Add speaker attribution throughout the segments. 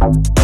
Speaker 1: Don't break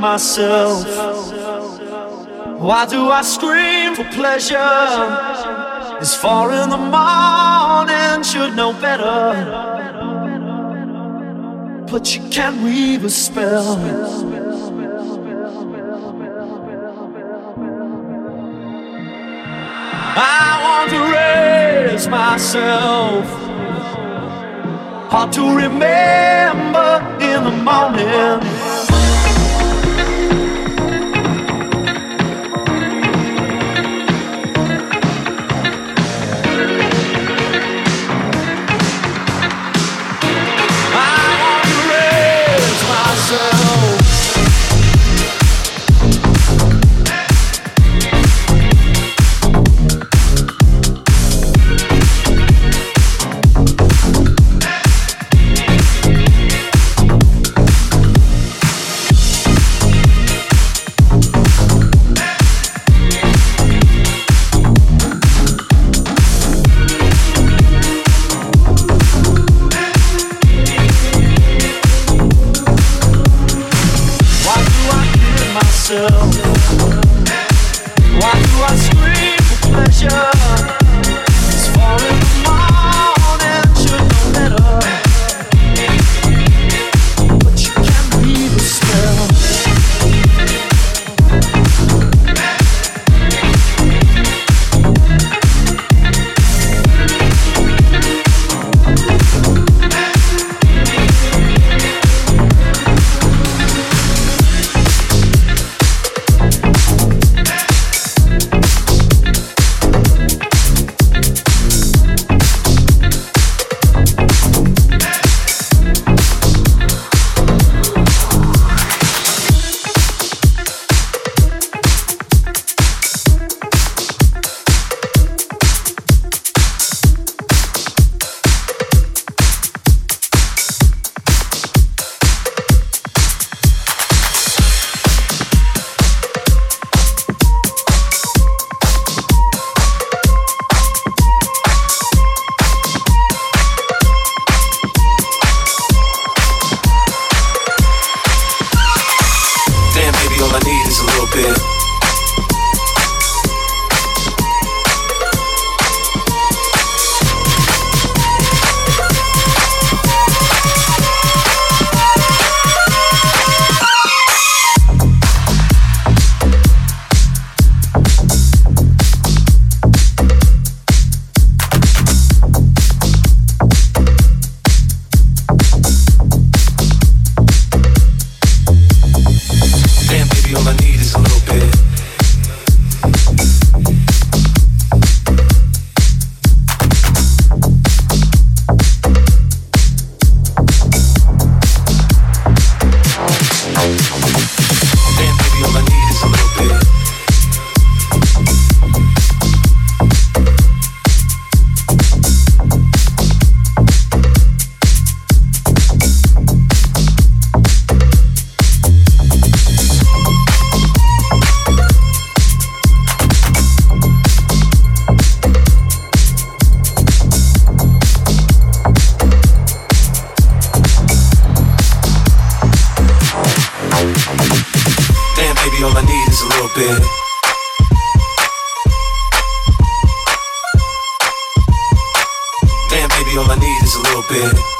Speaker 1: myself? Why do I scream for pleasure? It's four in the morning, should know better. But you can't weave a spell. I want to raise myself. Hard to remember in the morning.
Speaker 2: Baby, all I need is a little bit.